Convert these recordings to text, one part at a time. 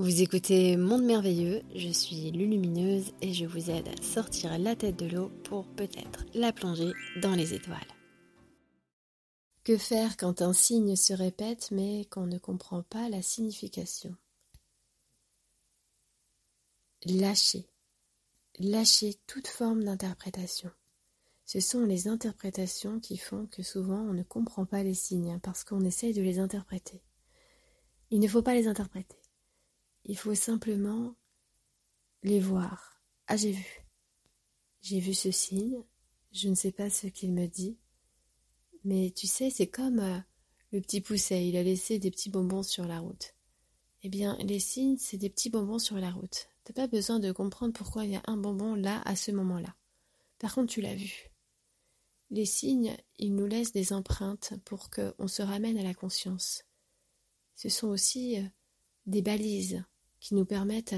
Vous écoutez Monde Merveilleux, je suis Lulumineuse et je vous aide à sortir la tête de l'eau pour peut-être la plonger dans les étoiles. Que faire quand un signe se répète mais qu'on ne comprend pas la signification? Lâcher. Lâcher toute forme d'interprétation. Ce sont les interprétations qui font que souvent on ne comprend pas les signes parce qu'on essaye de les interpréter. Il ne faut pas les interpréter. Il faut simplement les voir. Ah, j'ai vu. J'ai vu ce signe. Je ne sais pas ce qu'il me dit. Mais tu sais, c'est comme euh, le petit pousset. Il a laissé des petits bonbons sur la route. Eh bien, les signes, c'est des petits bonbons sur la route. T'as pas besoin de comprendre pourquoi il y a un bonbon là à ce moment-là. Par contre, tu l'as vu. Les signes, ils nous laissent des empreintes pour qu'on se ramène à la conscience. Ce sont aussi euh, des balises qui nous permettent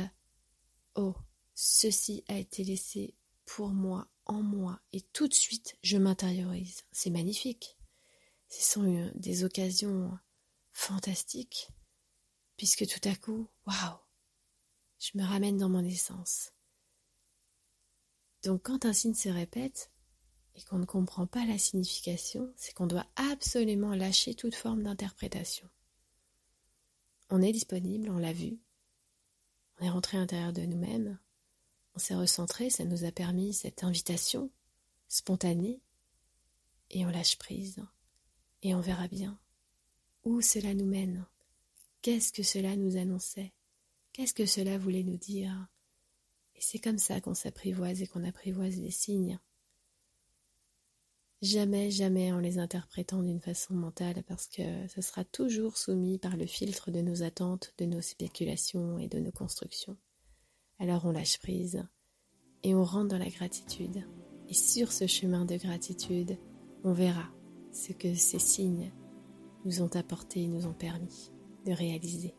Oh, ceci a été laissé pour moi, en moi, et tout de suite je m'intériorise. C'est magnifique. Ce sont des occasions fantastiques, puisque tout à coup, waouh, je me ramène dans mon essence. Donc quand un signe se répète et qu'on ne comprend pas la signification, c'est qu'on doit absolument lâcher toute forme d'interprétation. On est disponible, on l'a vu, on est rentré à l'intérieur de nous-mêmes, on s'est recentré, ça nous a permis cette invitation spontanée, et on lâche prise, et on verra bien où cela nous mène, qu'est-ce que cela nous annonçait, qu'est-ce que cela voulait nous dire? Et c'est comme ça qu'on s'apprivoise et qu'on apprivoise les signes. Jamais, jamais en les interprétant d'une façon mentale, parce que ce sera toujours soumis par le filtre de nos attentes, de nos spéculations et de nos constructions. Alors on lâche prise et on rentre dans la gratitude. Et sur ce chemin de gratitude, on verra ce que ces signes nous ont apporté et nous ont permis de réaliser.